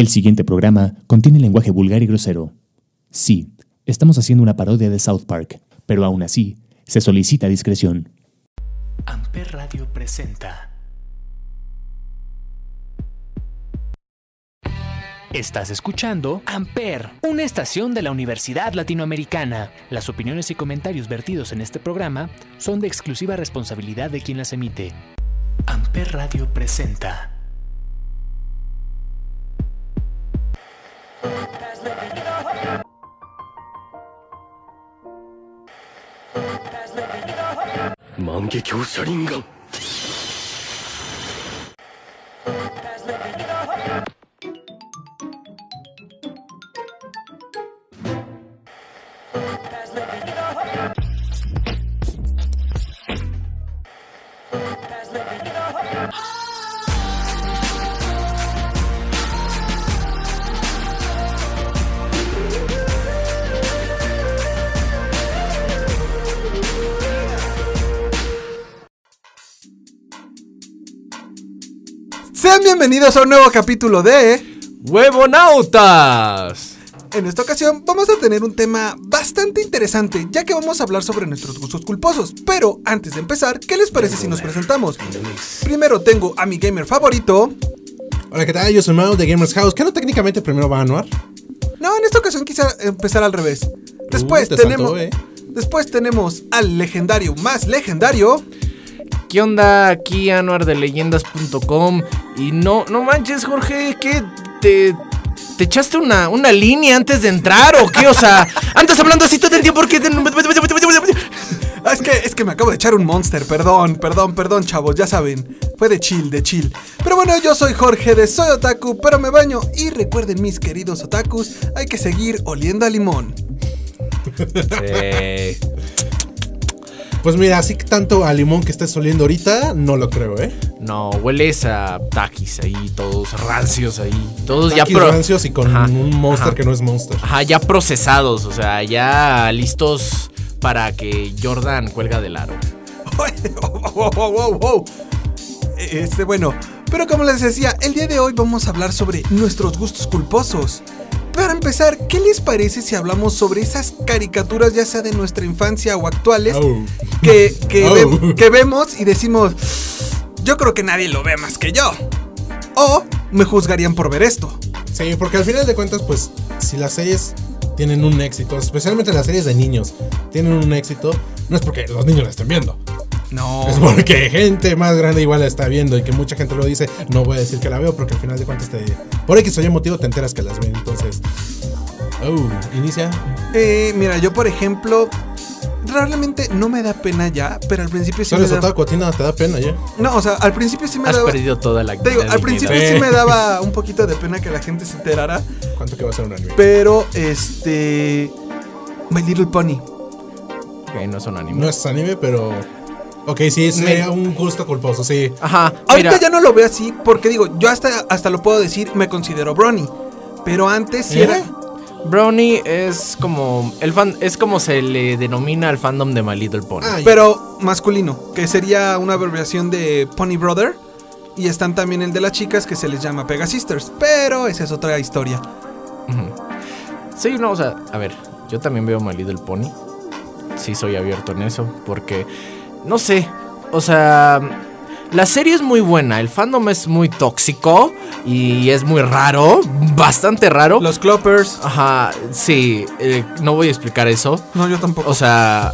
El siguiente programa contiene lenguaje vulgar y grosero. Sí, estamos haciendo una parodia de South Park, pero aún así, se solicita discreción. Amper Radio presenta. Estás escuchando Amper, una estación de la Universidad Latinoamericana. Las opiniones y comentarios vertidos en este programa son de exclusiva responsabilidad de quien las emite. Amper Radio presenta. 万華鏡車輪眼。Sean bienvenidos a un nuevo capítulo de... ¡Huevonautas! En esta ocasión vamos a tener un tema bastante interesante, ya que vamos a hablar sobre nuestros gustos culposos. Pero antes de empezar, ¿qué les parece si nos presentamos? Primero tengo a mi gamer favorito. Hola, ¿qué tal? Yo soy Mao de Gamers House. ¿Qué no técnicamente primero va a Anuar? No, en esta ocasión quise empezar al revés. Después te tenemos... saltó, eh. Después tenemos al legendario más legendario. ¿Qué onda? Aquí Anuar de leyendas.com. Y no, no manches, Jorge, ¿qué? ¿Te, te echaste una, una línea antes de entrar o qué? O sea, andas hablando así todo el tiempo porque... Es que, es que me acabo de echar un monster, perdón, perdón, perdón, chavos, ya saben. Fue de chill, de chill. Pero bueno, yo soy Jorge de Soy Otaku, pero me baño. Y recuerden, mis queridos otakus, hay que seguir oliendo a limón. Sí. Pues mira, así que tanto a limón que estés oliendo ahorita, no lo creo, ¿eh? No, hueles a taquis ahí, todos rancios ahí. Todos ya Takis pro- rancios y con Ajá, un monster ajá. que no es monster. Ajá, ya procesados, o sea, ya listos para que Jordan cuelga del aro. wow, wow, wow, wow. Este, bueno, pero como les decía, el día de hoy vamos a hablar sobre nuestros gustos culposos. Para empezar, ¿qué les parece si hablamos sobre esas caricaturas, ya sea de nuestra infancia o actuales, Oh. que, que, Oh. ve- que vemos y decimos, yo creo que nadie lo ve más que yo? O me juzgarían por ver esto. Sí, porque al final de cuentas, pues, si las series tienen un éxito, especialmente las series de niños, tienen un éxito, no es porque los niños la estén viendo. No. Es porque gente más grande igual la está viendo y que mucha gente lo dice. No voy a decir que la veo porque al final de cuentas te. Por X o Y motivo te enteras que las ven. Entonces. Oh, inicia. Eh, mira, yo por ejemplo, realmente no me da pena ya, pero al principio sí Si me da... otaku, a ti nada te da pena ya. No, o sea, al principio sí me Has daba... perdido toda la Te digo, al principio Sí. me daba un poquito de pena que la gente se enterara, ¿Cuánto que va a ser un anime? pero este... My Little Pony. Ok, no son animes. No es anime, pero. Ok, sí, sería un gusto culposo, sí. Ajá, Ahorita mira, ya no lo veo así, porque digo, yo hasta, hasta lo puedo decir, me considero Brony. Pero antes sí ¿Eh? era... Brownie es como el fan, es como se le denomina al fandom de My Little Pony. Ah, Pero masculino, que sería una abreviación de Pony Brother. Y están también el de las chicas que se les llama Pega Sisters. Pero esa es otra historia. Sí, no, o sea, a ver, yo también veo My Little Pony. Sí, soy abierto en eso, porque, no sé, o sea, la serie es muy buena, el fandom es muy tóxico y es muy raro, bastante raro. Los Cloppers. Ajá, sí, eh, no voy a explicar eso. No, yo tampoco. O sea,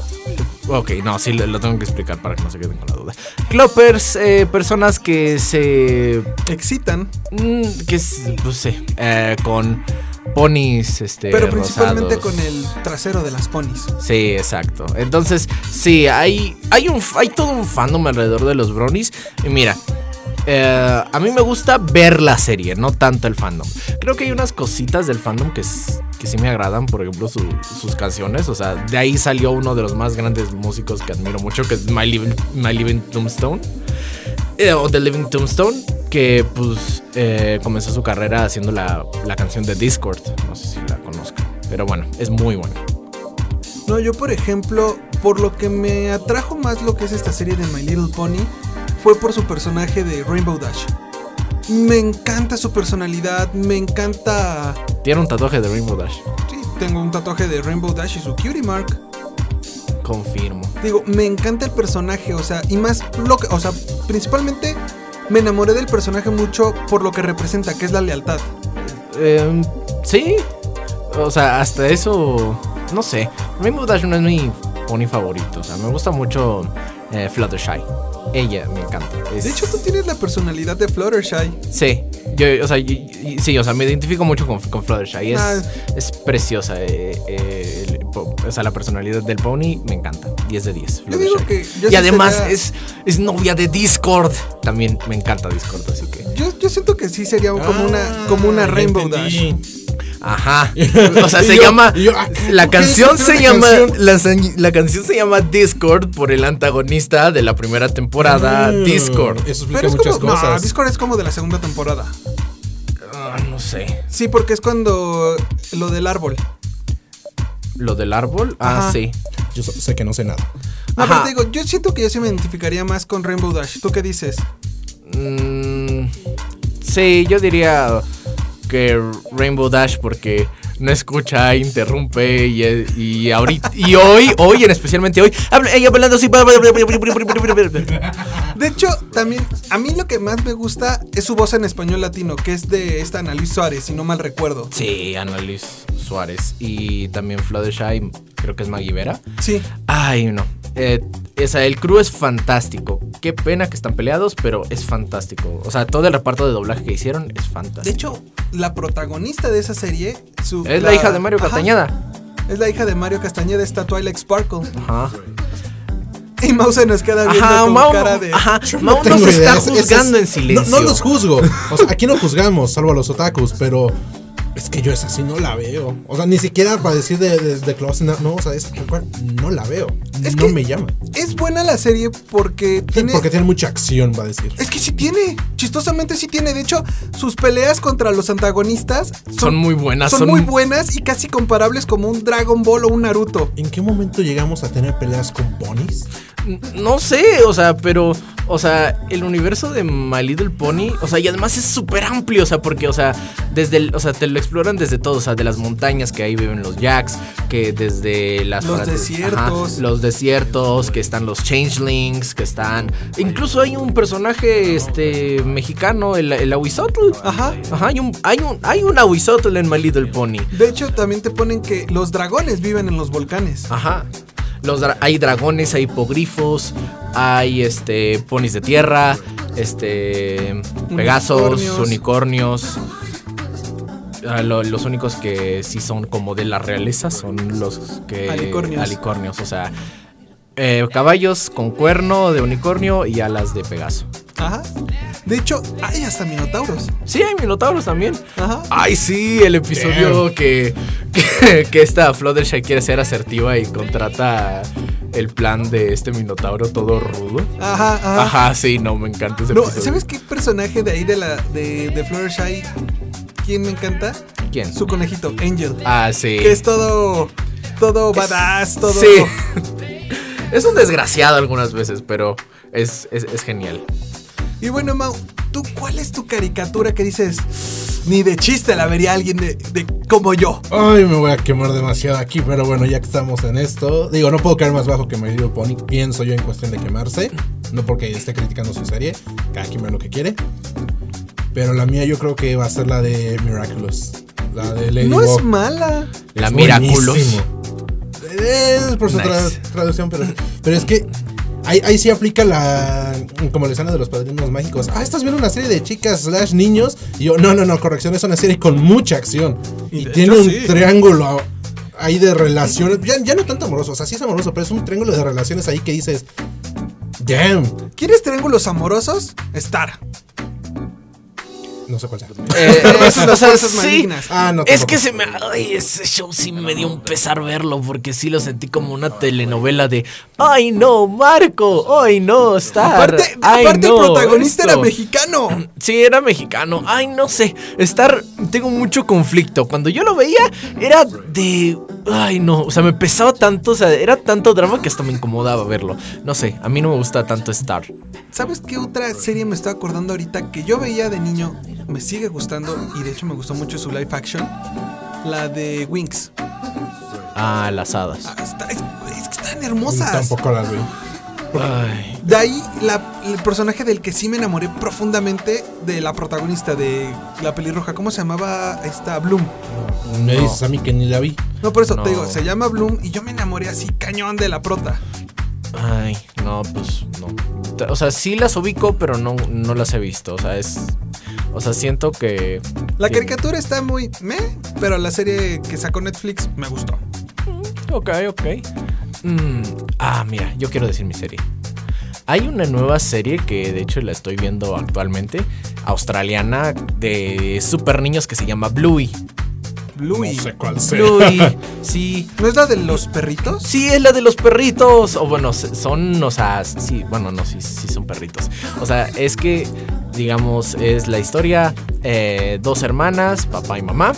ok, no, sí lo, lo tengo que explicar para que no se queden con la duda. Cloppers, eh, personas que se excitan. Mm, que es, no sé, eh, con ponis, este, Pero principalmente rosados. con el trasero de las ponis. Sí, exacto. Entonces, sí, hay, hay, un, hay todo un fandom alrededor de los bronies. Y mira, eh, a mí me gusta ver la serie, no tanto el fandom. Creo que hay unas cositas del fandom que, que sí me agradan, por ejemplo, su- sus canciones. O sea, de ahí salió uno de los más grandes músicos que admiro mucho, que es My Living, My Living Tombstone. Eh, o The Living Tombstone, que pues eh, comenzó su carrera haciendo la, la canción de Discord. No sé si la conozcan, pero bueno, es muy buena. No, yo por ejemplo, por lo que me atrajo más lo que es esta serie de My Little Pony fue por su personaje de Rainbow Dash. Me encanta su personalidad, me encanta... Tiene un tatuaje de Rainbow Dash. Sí, tengo un tatuaje de Rainbow Dash y su cutie mark. Confirmo. Digo, me encanta el personaje, o sea, y más lo que, o sea, principalmente me enamoré del personaje mucho por lo que representa, que es la lealtad. Eh, sí. O sea, hasta eso. No sé. Rainbow Dash no es mi pony favorito. O sea, me gusta mucho eh, Fluttershy. Ella me encanta. Es- De hecho, tú tienes la personalidad de Fluttershy. Sí. Yo, o sea, sí, o sea, me identifico mucho con, con Fluttershy. Es, Ah. es preciosa. eh, eh, o sea, la personalidad del pony me encanta. 10 de 10. Yo digo que yo y sí además sería- es, es novia de Discord. También me encanta Discord, así que. Yo, yo siento que sí sería como Ah, una, como una Rainbow Dash. Ajá. O sea, se yo- llama. yo, ah, la ¿por qué canción se llama. canción? La, la canción se llama Discord por el antagonista de la primera temporada, Ah, Discord. Eso explica Pero es muchas como, no, cosas. Discord es como de la segunda temporada. Ah, no sé. Sí, porque es cuando lo del árbol. ¿Lo del árbol? Ah, Ajá. sí. Yo so- sé que no sé nada. No, Ajá. pero te digo, yo siento que yo sí me identificaría más con Rainbow Dash. ¿Tú qué dices? Mm, sí, yo diría que Rainbow Dash porque no escucha, interrumpe y, y ahorita y hoy, hoy en especialmente hoy, habla- ella hablando así. De hecho, también a mí lo que más me gusta es su voz en español latino, que es de esta Ana Luis Suárez, si no mal recuerdo. Sí, Ana Luis Suárez y también Fluttershy, creo que es Maggie Vera. Sí. Ay, no. Eh, esa, el crew es fantástico. Qué pena que están peleados, pero es fantástico. O sea, todo el reparto de doblaje que hicieron es fantástico. De hecho, la protagonista de esa serie su- es la, hija de Mario Ajá, Castañeda. Es la hija de Mario Castañeda, esta Twilight Sparkle. Ajá. Y Mouse se nos queda viendo Ajá, con Mau, cara de. ajá, Mau tengo nos está idea. Es- es- juzgando es- en silencio. No, no los juzgo. O sea, aquí no juzgamos, salvo a los otakus, pero es que yo esa sí no la veo. O sea, ni siquiera para decir de, de, de Close Enough, no, o sea, es tal cual, no la veo. Es no que- me llama. Es buena la serie porque tiene. Porque tiene mucha acción, va a decir. Es que sí tiene. Chistosamente sí tiene. De hecho, sus peleas contra los antagonistas Son muy buenas, Son, son- muy buenas y casi comparables como un Dragon Ball o un Naruto. ¿En qué momento llegamos a tener peleas con ponis? No sé, o sea, pero, o sea, el universo de My Little Pony, o sea, y además es súper amplio, o sea, porque, o sea, desde, el, o sea, te lo exploran desde todo, o sea, de las montañas que ahí viven los Jacks, que desde las Los desiertos. los desiertos, que están los Changelings, que están, incluso hay un personaje, este, mexicano, el, el Ahuizotl. Ajá. Ajá, hay un, hay un, hay un Ahuizotl en My Little Pony. De hecho, también te ponen que los dragones viven en los volcanes. Ajá. Los dra- hay dragones, hay hipogrifos, hay este ponis de tierra, este pegasos, Unicornios. unicornios. Ah, lo- los únicos que sí son como de la realeza son los que Alicornios. alicornios, o sea, eh, caballos con cuerno de unicornio y alas de pegaso. Ajá. De hecho, hay hasta minotauros. Sí, hay minotauros también. Ajá. Ay, sí, el episodio que, que, que esta Fluttershy quiere ser asertiva y contrata el plan de este minotauro todo rudo. Ajá, ajá. Ajá, sí, no, me encanta ese No, episodio. ¿sabes qué personaje de ahí de la de, de Fluttershy? ¿Quién me encanta? ¿Quién? Su conejito, Angel. Ah, sí. Que es todo. Todo Es- badass, todo. Sí. es un desgraciado algunas veces, pero es, es, es genial. Y bueno, Mau, ¿tú cuál es tu caricatura que dices? Ni de chiste la vería alguien de, de como yo. Ay, me voy a quemar demasiado aquí, pero bueno, ya que estamos en esto, digo, no puedo caer más bajo que My Little Pony, pienso yo en cuestión de quemarse, no porque esté criticando su serie, cada quien ve lo que quiere, pero la mía yo creo que va a ser la de Miraculous, la de Lady No es mala. La Es Miraculous. Es por su Nice. tra- traducción, pero, pero es que ahí, ahí sí aplica la. Como la escena de los padrinos mágicos. Ah, estás viendo una serie de chicas slash niños. Y yo, no, no, no, corrección, es una serie con mucha acción. Y Y, de tiene hecho, un sí. triángulo ahí de relaciones. Ya, ya no tanto amoroso, o sea, sí es amoroso, pero es un triángulo de relaciones ahí que dices. Damn. ¿Quieres triángulos amorosos? Star. No sé cuál sea. Eh, es- o sea, fuerzas sí. malignas. Ah, no. Es que se me. Ay, ese show sí me dio un pesar verlo porque sí lo sentí como una telenovela de. ¡Ay, no, Marco! ¡Ay, no, Star! Aparte, ¡Ay, aparte no, el protagonista era esto". mexicano. Sí, era mexicano. Ay, no sé. Star, tengo mucho conflicto. Cuando yo lo veía, era de. Ay, no. O sea, me pesaba tanto. O sea, era tanto drama que hasta me incomodaba verlo. No sé, a mí no me gusta tanto Star. ¿Sabes qué otra serie me estoy acordando ahorita que yo veía de niño? Me sigue gustando y de hecho me gustó mucho su live action. La de Winx. Ah, las hadas. Ah, está- es, es que están hermosas. Tampoco las vi. Ay. De ahí la- el personaje del que sí me enamoré profundamente de la protagonista de la pelirroja. ¿Cómo se llamaba esta Bloom? Me No. dices a mí que ni la vi. No, por eso No. te digo, se llama Bloom y yo me enamoré así cañón de la prota. Ay, no, pues no. O sea, sí las ubico, pero no, no las he visto. O sea, es. O sea, siento que. La caricatura está muy meh, pero la serie que sacó Netflix me gustó. Ok, ok. Mm, ah, mira, yo quiero decir mi serie. Hay una nueva serie que de hecho la estoy viendo actualmente, australiana, de super niños que se llama Bluey. Bluey. No sé cuál sea. Bluey, sí. ¿No es la de los perritos? Sí, es la de los perritos. O bueno, son, o sea, sí, bueno, no, sí, sí son perritos. O sea, es que, digamos, es la historia, eh, dos hermanas, papá y mamá.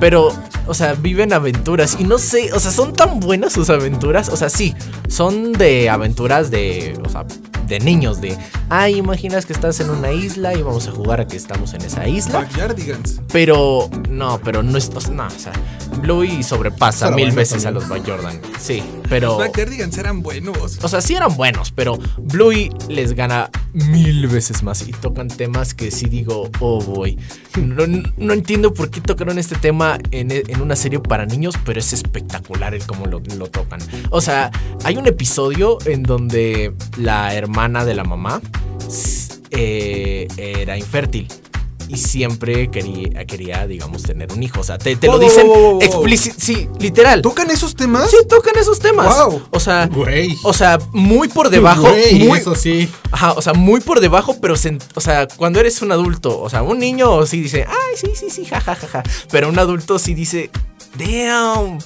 Pero, o sea, viven aventuras y no sé, o sea, son tan buenas sus aventuras. O sea, sí, son de aventuras de, o sea, de niños, de, ay, imaginas que estás en una isla y vamos a jugar a que estamos en esa isla. Backyardigans. Pero, no, pero no es, o sea, no, o sea, Bluey sobrepasa mil bueno, veces también. a los By Jordan. Sí, pero... Backyardigans eran buenos. O sea, sí eran buenos, pero Bluey les gana mil veces más y tocan temas que sí digo, oh boy. No, no entiendo por qué tocaron este tema en, en una serie para niños, pero es espectacular el cómo lo, lo tocan. O sea, hay un episodio en donde la hermana de la mamá eh, era infértil. Y siempre quería, quería, digamos, tener un hijo. O sea, te, te lo dicen wow. explícit. Sí, literal. ¿Tocan esos temas? Sí, tocan esos temas. Wow. O sea, Güey. o sea, muy por debajo. Güey, muy, eso sí. Ajá, o sea, muy por debajo, pero o sea, cuando eres un adulto, o sea, un niño sí dice, ay, sí, sí, sí, jajajaja. Pero un adulto sí dice, damn.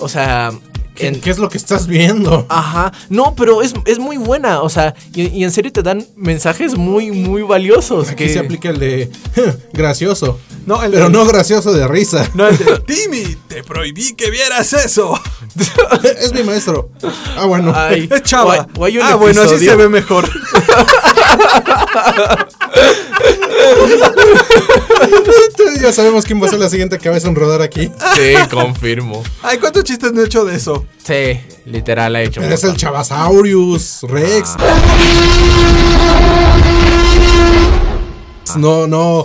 O sea, ¿Qué, en- qué es lo que estás viendo? Ajá, no, pero es, es muy buena, o sea, y, y en serio te dan mensajes muy, muy valiosos. Aquí que se aplica el de gracioso. No, el Pero de- no gracioso de risa. No, el de Timmy, te prohibí que vieras eso. es mi maestro. Ah, bueno. Ay, Es chava. o hay- o hay un ah, bueno, así se ve mejor. ya sabemos quién va a ser la siguiente cabeza en rodar aquí. Sí, confirmo. Ay, ¿cuántos chistes no he hecho de eso? Sí, literal ha hecho. Eres el Chavasaurus Rex. No, no.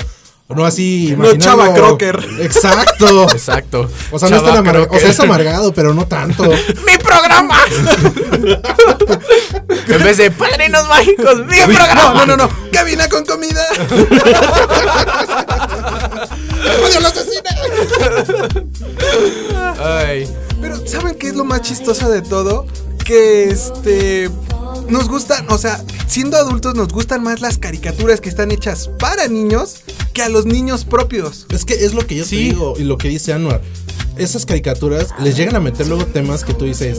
No así. No, Chava Crocker. Exacto. Exacto. O sea, no es tan Chava amargado. O sea, es amargado, pero no tanto. ¡Mi programa! en vez de padrinos mágicos, ¡mi programa! No, no, no, no. Cabina con comida. ¡Odio la asesina! Ay. Pero, ¿saben qué es lo más chistoso de todo? Que este. Nos gustan, o sea, siendo adultos nos gustan más las caricaturas que están hechas para niños que a los niños propios. Es que es lo que yo te Sí. digo y lo que dice Anuar. Esas caricaturas les llegan a meter luego temas que tú dices,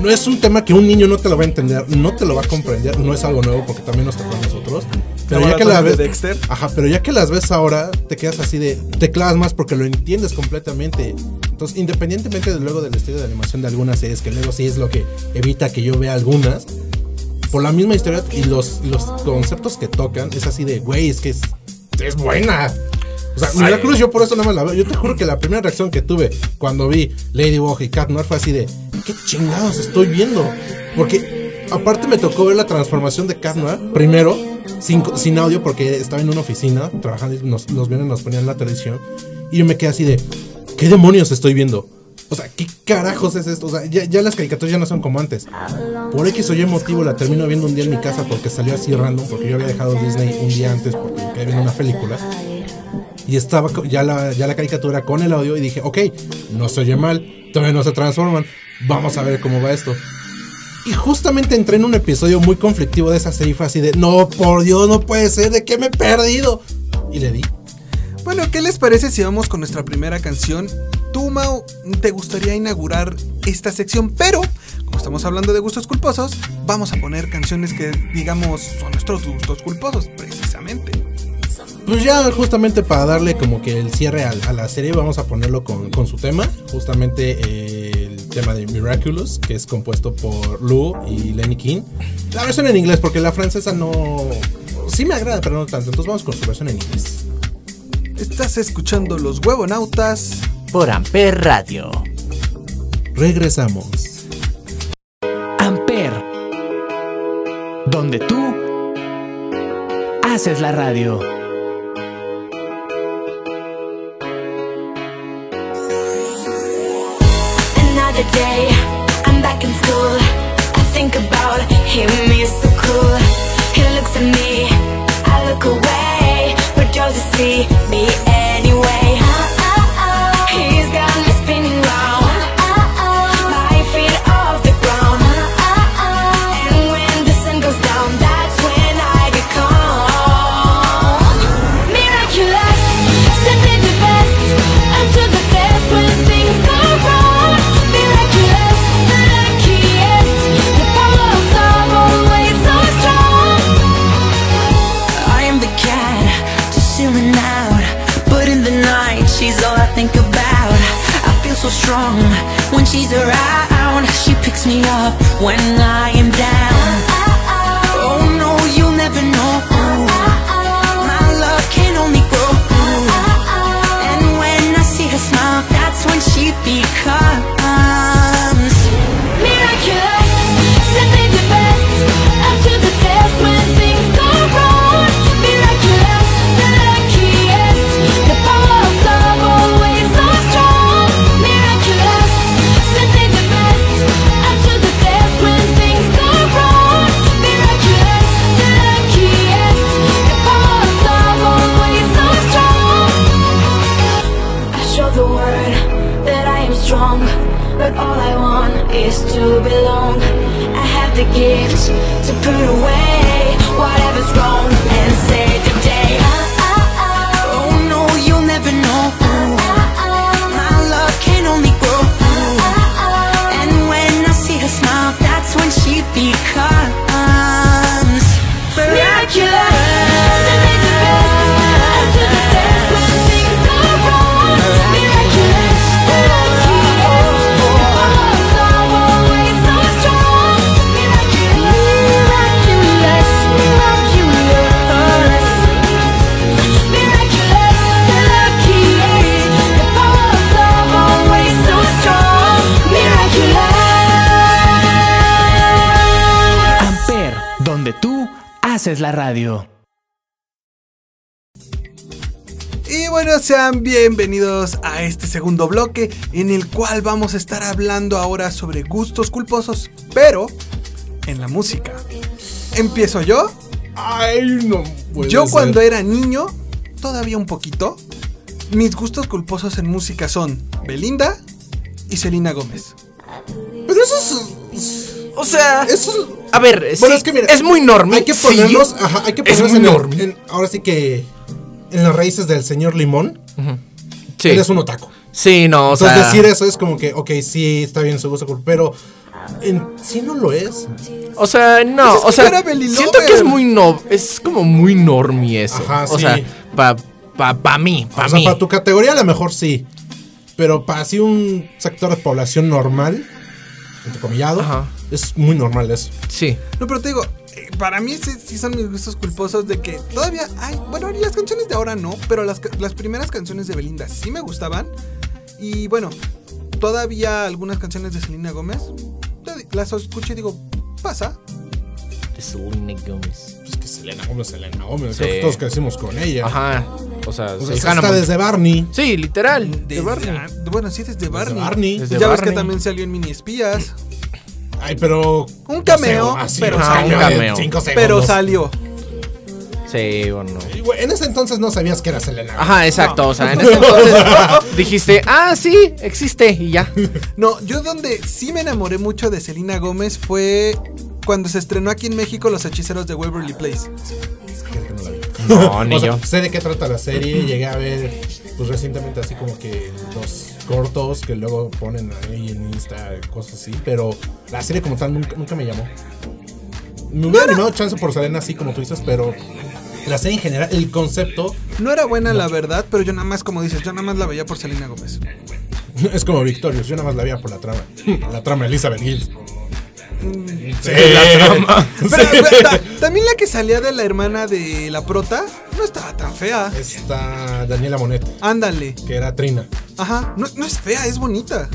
no es un tema que un niño no te lo va a entender, no te lo va a comprender, no es algo nuevo porque también nos tocó a nosotros. Pero ya que la maratón de ves, Dexter. ajá, pero ya que las ves ahora, te quedas así de, te clavas más porque lo entiendes completamente. Entonces, independientemente de luego del estilo de animación de algunas series, que luego sí es lo que evita que yo vea algunas, por la misma historia y los, los conceptos que tocan, es así de, güey, es que es, es buena. O sea, Sí. Miraculous yo por eso no me la veo. Yo te juro que la primera reacción que tuve cuando vi Ladybug y Cat Noir fue así de, ¿qué chingados estoy viendo? Porque aparte me tocó ver la transformación de Cat Noir, primero, sin, sin audio, porque estaba en una oficina trabajando y nos, los viernes nos ponían la televisión. Y yo me quedé así de, ¿qué demonios estoy viendo? O sea, ¿qué carajos es esto? O sea, ya, ya las caricaturas ya no son como antes. Por X o Y motivo la termino viendo un día en mi casa porque salió así random, porque yo había dejado Disney un día antes porque me quedé viendo una película. Y estaba ya la, ya la caricatura con el audio y dije, ok, no se oye mal, todavía no se transforman, vamos a ver cómo va esto. Y justamente entré en un episodio muy conflictivo de esa serie fue así de, no, por Dios, no puede ser, ¿de qué me he perdido? Y le di. Bueno, ¿qué les parece si vamos con nuestra primera canción? Tú, Mau, te gustaría inaugurar esta sección, pero como estamos hablando de gustos culposos, vamos a poner canciones que, digamos, son nuestros gustos culposos, precisamente. Pues ya justamente para darle como que el cierre a, a la serie vamos a ponerlo con, con su tema, justamente eh, tema de Miraculous, que es compuesto por Lou y Lenny King. La versión en inglés, porque la francesa no... Sí me agrada, pero no tanto, entonces vamos con su versión en inglés. Estás escuchando Los Huevonautas. Por Amper Radio. Regresamos. Amper. Donde tú haces la radio. Day, I'm back in school. I think about him, he's so cool. He looks at me, I look away, but doesn't see me when I la radio. Y bueno, sean bienvenidos a este segundo bloque en el cual vamos a estar hablando ahora sobre gustos culposos, pero en la música. Empiezo yo. Ay, no puede Yo ser. cuando era niño, todavía un poquito, mis gustos culposos en música son Belinda y Selena Gómez. Pero eso es... O sea, Eso es... a ver, Bueno, sí, es que mira, es muy normie. Hay que sí. ponernos, ajá, hay que Es ponernos muy en el- en- ahora sí que en las raíces del señor Limón. Sí. Él es un otaku. Sí, no, o Entonces sea. decir eso es como que, ok, sí, está bien su gusto, pero en sí no lo es. O sea, no, Pues es o sea, siento que es muy no, es como muy normie eso. Ajá, o sí. sea, pa, pa, pa mí, pa o sea, mí. para tu categoría a lo mejor sí. Pero para así un sector de población normal, entrecomillado, Ajá. Es muy normal eso. Sí. No, pero te digo, eh, para mí sí, sí son mis gustos culposos de que todavía hay, bueno, las canciones de ahora no, pero las, las primeras canciones de Belinda sí me gustaban. Y bueno, todavía algunas canciones de Selena Gómez, las escucho y digo, pasa. De Selena Gomez. Pues que Selena Gómez, Selena Gómez, Sí. creo que todos crecimos con ella. Ajá. O sea, O sea, desde Barney. Sí, literal. De Desde Barney. an- bueno, sí, desde Barney. Barney. Desde ya ves que Barney. también salió en Mini Espías, Ay, pero. Un cameo, así, pero Un cameo. cinco pero salió. Sí, bueno. Y, güey, En ese entonces no sabías que era Selena. Gómez. Ajá, exacto. O sea, en ese entonces dijiste, ah, sí, existe y ya. No, yo donde sí me enamoré mucho de Selena Gómez fue cuando se estrenó aquí en México Los Hechiceros de Waverly Place. No, ni O sea, yo. sé de qué trata la serie. Llegué a ver, pues recientemente, así como que los cortos que luego ponen ahí en Insta, cosas así. Pero la serie como tal nunca, nunca me llamó. Me hubiera animado chance por Selena, así como tú dices, pero la serie en general, el concepto No era buena, la verdad, pero yo nada más, como dices, yo nada más la veía por Selena Gómez. es como Victorious. Yo nada más la veía por la trama. La trama Elizabeth Gills. Sí, la trama. Pero, pero, ta- también la que salía de la hermana de la prota no estaba tan fea. Está Daniela Monet, Ándale. que era Trina. Ajá. No, no es fea, es bonita.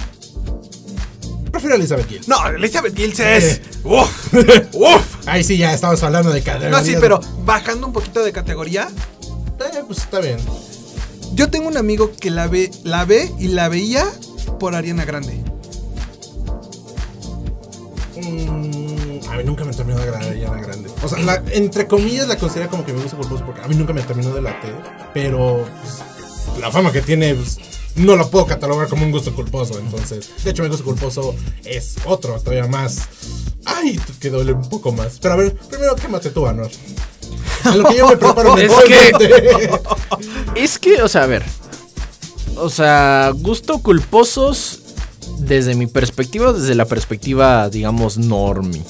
Prefiero a Elizabeth Gills. No, Elizabeth Gills es. Eh. Uf, uf. Ahí sí, ya estabas hablando de cadena. No, sí, pero bajando un poquito de categoría. Eh, pues está bien. Yo tengo un amigo que la ve, la ve y la veía por Ariana Grande. Mm, a mí nunca me terminó de agradar Ariana Grande. O sea, la- entre comillas la considero como que me gusta culposo porque a mí nunca me terminó de latir. Pero pues, la fama que tiene, pues, no la puedo catalogar como un gusto culposo. Entonces, de hecho, mi gusto culposo es otro, todavía más. Ay, que duele un poco más. Pero a ver, primero quémate tú, Anor. En lo que yo me preparo Es mentalmente. Es que, o sea, a ver. O sea, gusto culposos desde mi perspectiva, desde la perspectiva, digamos, normie.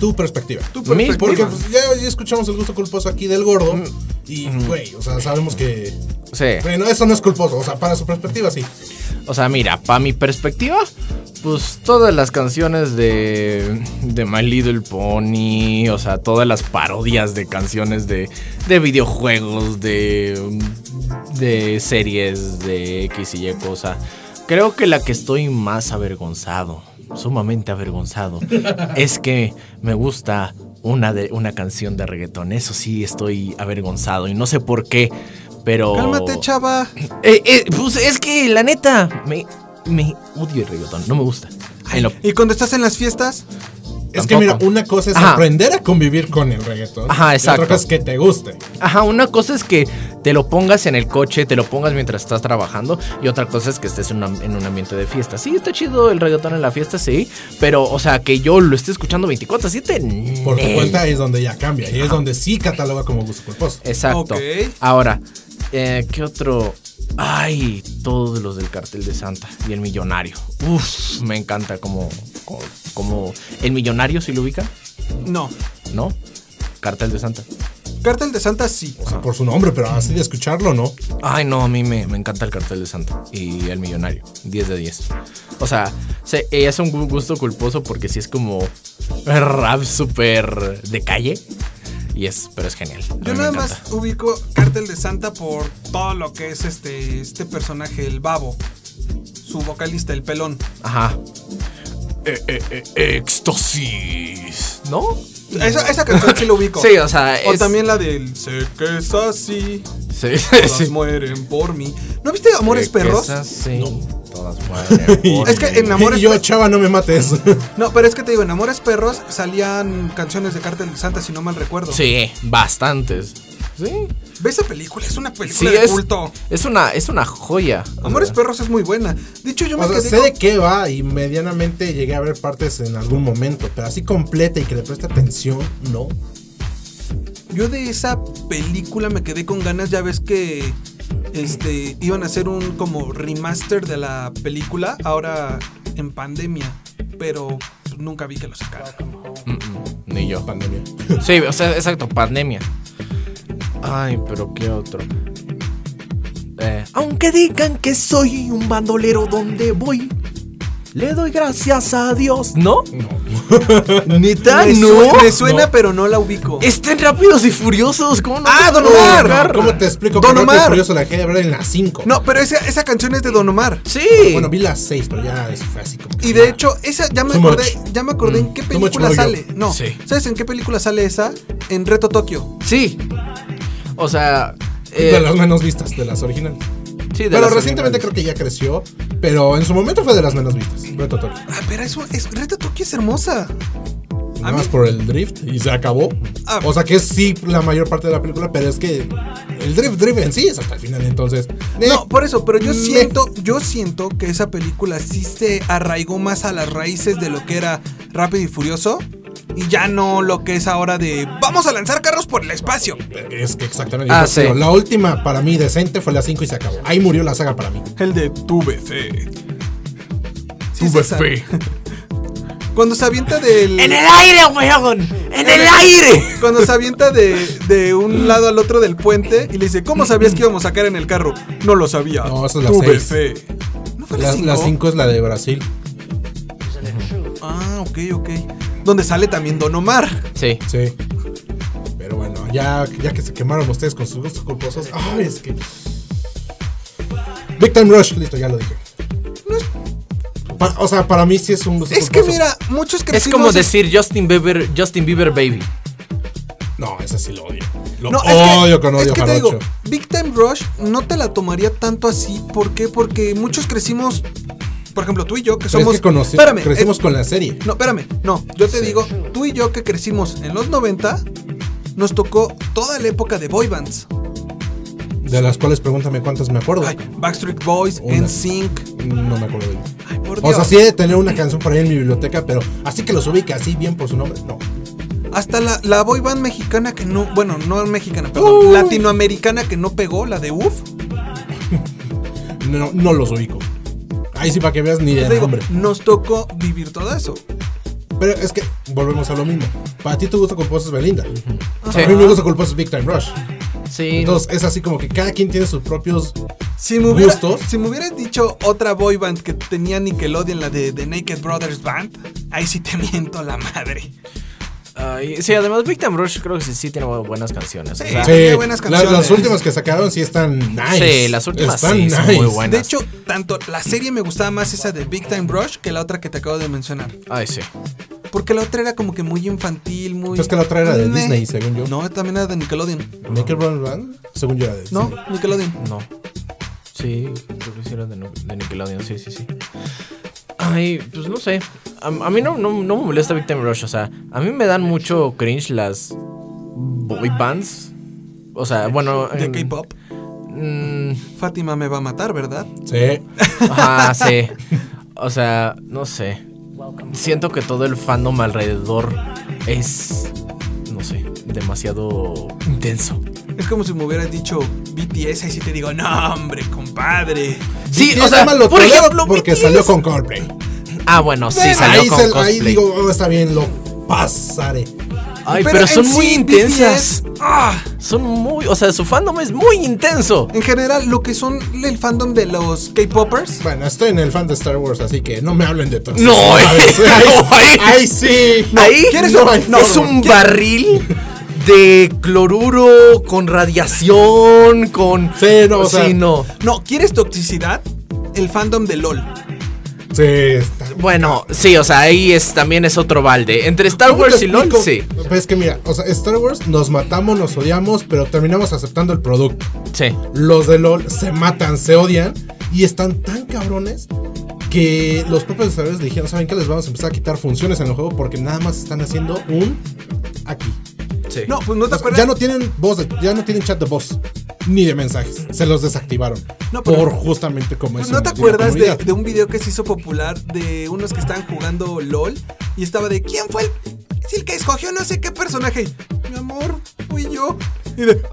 tu perspectiva. Tu perspectiva. Porque pues, ya, ya escuchamos el gusto culposo aquí del gordo. Y, güey, o sea, sabemos que. Sí. Bueno, eso no es culposo. O sea, para su perspectiva, sí. O sea, mira, para mi perspectiva, pues todas las canciones de, de My Little Pony, o sea, todas las parodias de canciones de, de videojuegos, de, de series, de X y Y cosa. Creo que la que estoy más avergonzado, sumamente avergonzado, es que me gusta una, de, una canción de reggaetón. Eso sí, estoy avergonzado y no sé por qué, pero... Cálmate, chava. Eh, eh, pues es que la neta, me, me odio el reggaetón, no me gusta. ¿Y cuando estás en las fiestas? Es que mira, una cosa es Ajá. aprender a convivir con el reggaetón. Ajá, y exacto. otra cosa es que te guste. Ajá, una cosa es que te lo pongas en el coche, te lo pongas mientras estás trabajando, y otra cosa es que estés en, una- en un ambiente de fiesta. Sí, está chido el reggaetón en la fiesta, sí, pero, o sea, que yo lo esté escuchando 24-7. Por tu cuenta es donde ya cambia. Y es donde sí cataloga como gusto culposo. Exacto. Ok. Ahora, eh, ¿qué otro? Ay, todos los del cartel de Santa y el millonario. Uf, me encanta como, como, como- el millonario, si lo ubica, No. ¿no? Cartel de Santa. Cártel de Santa sí. O sea, por su nombre, pero así de escucharlo, ¿no? Ay, no, a mí me, me encanta el cartel de Santa y el millonario. 10 de 10. O sea, se- eh, es un gu- gusto culposo porque sí es como rap súper de calle. Y es, pero es genial. A Yo nada más ubico Cártel de Santa por todo lo que es este, este personaje, el babo. Su vocalista, el pelón. Ajá. Eh, eh, eh, éxtasis. ¿No? Esa, esa canción sí lo ubico. Sí, o sea, O es- también la del Sé que es así, Sí, todas sí. mueren por mí. ¿No viste Amores Eh, que Perros? es así, Todas mueren por Es que mí. en Amores y yo, Perros- chava, no me mates. No, pero es que te digo, en Amores Perros salían canciones de Cártel Santa, si no mal recuerdo. Sí, bastantes. Sí. ¿Ves esa película? Es una Sí, película de es, culto. es una, es una joya. Amores Perros es muy buena. De hecho, yo me O sea, quedé sé con- de qué va y medianamente llegué a ver partes en algún momento, pero así completa y que le preste atención, no. Yo de esa película me quedé con ganas, ya ves que este iban a hacer un como remaster de la película ahora en pandemia, pero nunca vi que lo sacaran. mm, mm, ni yo. Pandemia. Sí, o sea, exacto, pandemia. Ay, pero qué otro. Eh, aunque digan que soy un bandolero donde voy, le doy gracias a Dios. ¿No? No. Neta, me, no. me suena, No. pero no la ubico. Están rápidos y furiosos. ¿Cómo no? Ah, Don Omar. ¿Cómo te explico? Don que Rápido y Omar. Furioso la dejé de ver en las 5. No, pero esa, esa canción es de Don Omar. Sí. Bueno, vi las 6, pero ya es- fue así como. Y de hecho, esa ya me Too acordé, much. ya me acordé en qué Too much película sale. No, Sí. ¿sabes en qué película sale esa? En Reto Tokio. Sí. O sea. de eh, las menos vistas, de las originales. sí, de pero las recientemente originales. creo que ya creció, pero en su momento fue de las menos vistas. Reto Tokio. Ah, pero eso es Reto Tokio es hermosa. Nada más por el drift y se acabó. Ah. o sea que es sí la mayor parte de la película, pero es que el drift drift en sí es hasta el final, entonces. eh, No, por eso, pero yo Me- siento, yo siento que esa película sí se arraigó más a las raíces de lo que era Rápido y Furioso y ya no lo que es ahora de vamos a lanzar carros por el espacio. Es que exactamente. Ah, sí. La última para mí decente fue la 5 y se acabó. Ahí murió la saga para mí. El de tuve fe. Sí, Tuve César. fe. Cuando se avienta del. ¡En el aire, weón! ¡En el aire! Cuando se avienta de, de un lado al otro del puente y le dice, ¿cómo sabías que íbamos a caer en el carro? No lo sabía. No, esa es la Tuve seis. fe. ¿No fue La la 5? 5 es la de Brasil. Ah, ok, ok. Donde sale también Don Omar. Sí. Sí. Pero bueno, ya, ya que se quemaron ustedes con sus gustos culposos. Ay, es que. Big Time Rush, listo, ya lo dije. Pa- o sea, para mí sí es un gusto Es que culposo. mira, muchos Es crecimos como en- decir Justin Bieber, Justin Bieber Baby. No, ese sí lo odio. Lo No, es que- odio con es odio que te jarocho. digo, Big Time Rush no te la tomaría tanto así. ¿Por qué? Porque muchos crecimos. Por ejemplo, tú y yo, que somos. es que conocí- Espérame, crecimos con la serie. No, espérame. No, yo te digo, tú y yo que crecimos en los 90, nos tocó toda la época de boy bands. De las cuales pregúntame cuántas me acuerdo. Ay, Backstreet Boys, Una. NSYNC. No me acuerdo de ello. Ay, por O Dios. sea, sí he de tener una canción por ahí en mi biblioteca, pero así que los ubique así bien por su nombre, no. Hasta la, la boy band mexicana que no. Bueno, no mexicana, perdón. Latinoamericana que no pegó, la de UF. No, no los ubico. Ahí sí para que veas ni de digo, nombre. nos tocó vivir todo eso. Pero es que volvemos a lo mismo. Para ti tu gusto culposo es Belinda. Sí. A mí mi gusto culposo es Big Time Rush. Sí. Entonces es así como que cada quien tiene sus propios. Si me, hubiera, ¿Gustos? si me hubieras dicho otra boy band que tenía Nickelodeon, la de The Naked Brothers Band, ahí sí te miento la madre. Ay, sí, además Big Time Rush creo que sí, sí tiene bu- buenas canciones. o Sí. sea, Sí. tiene buenas la- canciones. las últimas que sacaron sí están nice. Sí, las últimas están sí son nice. muy buenas. De hecho, tanto la serie me gustaba más esa de Big Time Rush que la otra que te acabo de mencionar. Ay, sí. Porque la otra era como que muy infantil, muy. Pues que la otra era de. Disney, según yo. No, también era de Nickelodeon. Band, según yo era de No, Disney. Nickelodeon. No. Sí, creo que sí era de Nickelodeon, sí, sí, sí. Ay, pues no sé. A, a mí no, no, no me molesta Big Time Rush. O sea, a mí me dan mucho cringe las boy bands. O sea, bueno. De en- K-pop. mm, Fátima me va a matar, ¿verdad? Sí. Ajá, sí. O sea, no sé. Siento que todo el fandom alrededor es, no sé, demasiado intenso. Es como si me hubieras dicho BTS, ahí sí te digo, no, hombre, compadre. Sí, BTS o sea, por ejemplo, porque BTS. salió con Coldplay. Ah, bueno, sí, Bueno, salió ahí, con se- ahí digo, oh, está bien, lo pasaré. Ay, pero, son muy intensas. BTS, ah, Son muy, o sea, su fandom es muy intenso. en general, lo que son el fandom de los K-popers. Bueno, estoy en el fan de Star Wars, así que no me hablen de todo. No, eh, no, ahí- ahí sí. Ahí ¿quieres no no, es un barril de cloruro con radiación, con... Sí, no, o sea- Sí, no. No, ¿quieres toxicidad? El fandom de LOL. Sí, está. Bueno, sí, o sea, ahí es, también es otro balde. Entre Star ¿Cómo te Wars y LOL, sí. Pues es que mira, o sea, Star Wars nos matamos, nos odiamos, pero terminamos aceptando el producto. Sí. Los de LOL se matan, se odian y están tan cabrones que los propios desarrolladores dijeron, ¿saben qué? Les vamos a empezar a quitar funciones en el juego porque nada más están haciendo un aquí. Sí. No, pues no te acuerdas. ya no tienen voz, de- ya no tienen chat de voz ni de mensajes. Se los desactivaron. No, pero- por justamente como es. ¿No te acuerdas de, un video que se hizo popular de unos que estaban jugando LOL y estaba de ¿quién fue el, es el que escogió no sé qué personaje? Mi amor, fui yo. Y de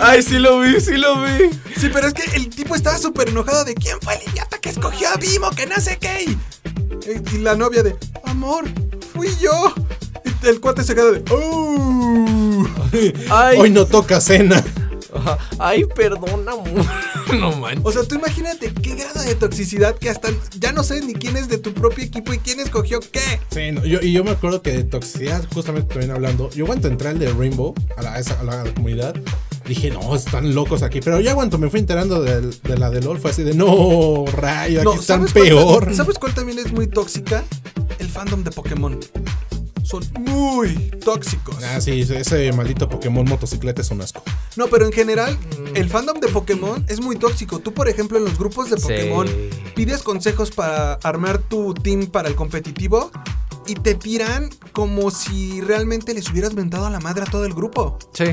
Ay, sí lo vi, sí lo vi. Sí, pero es que el tipo estaba súper enojado de ¿quién fue el idiota que escogió a Vimo? Que no sé qué. Y, y la novia de amor, fui yo. Y el cuate se queda de "Oh". Ay, Hoy no toca cena. Ay, perdona, amor. No manches. O sea, tú imagínate qué grado de toxicidad que hasta ya no sé ni quién es de tu propio equipo y quién escogió qué. Sí, no, yo, y yo me acuerdo que de toxicidad, justamente también hablando, yo cuando entré al de Rainbow, a la, a la comunidad, dije, no, están locos aquí. Pero ya cuando me fui enterando de, la de LOL, fue así de, no, rayo, aquí están ¿sabes cuál peor. ¿Sabes cuál también es muy tóxica? El fandom de Pokémon. Son muy tóxicos. Ah, sí, ese maldito Pokémon motocicleta es un asco. No, pero en general, el fandom de Pokémon es muy tóxico. Tú, por ejemplo, en los grupos de Sí. Pokémon, pides consejos para armar tu team para el competitivo y te tiran como si realmente les hubieras mentado a la madre a todo el grupo. Sí.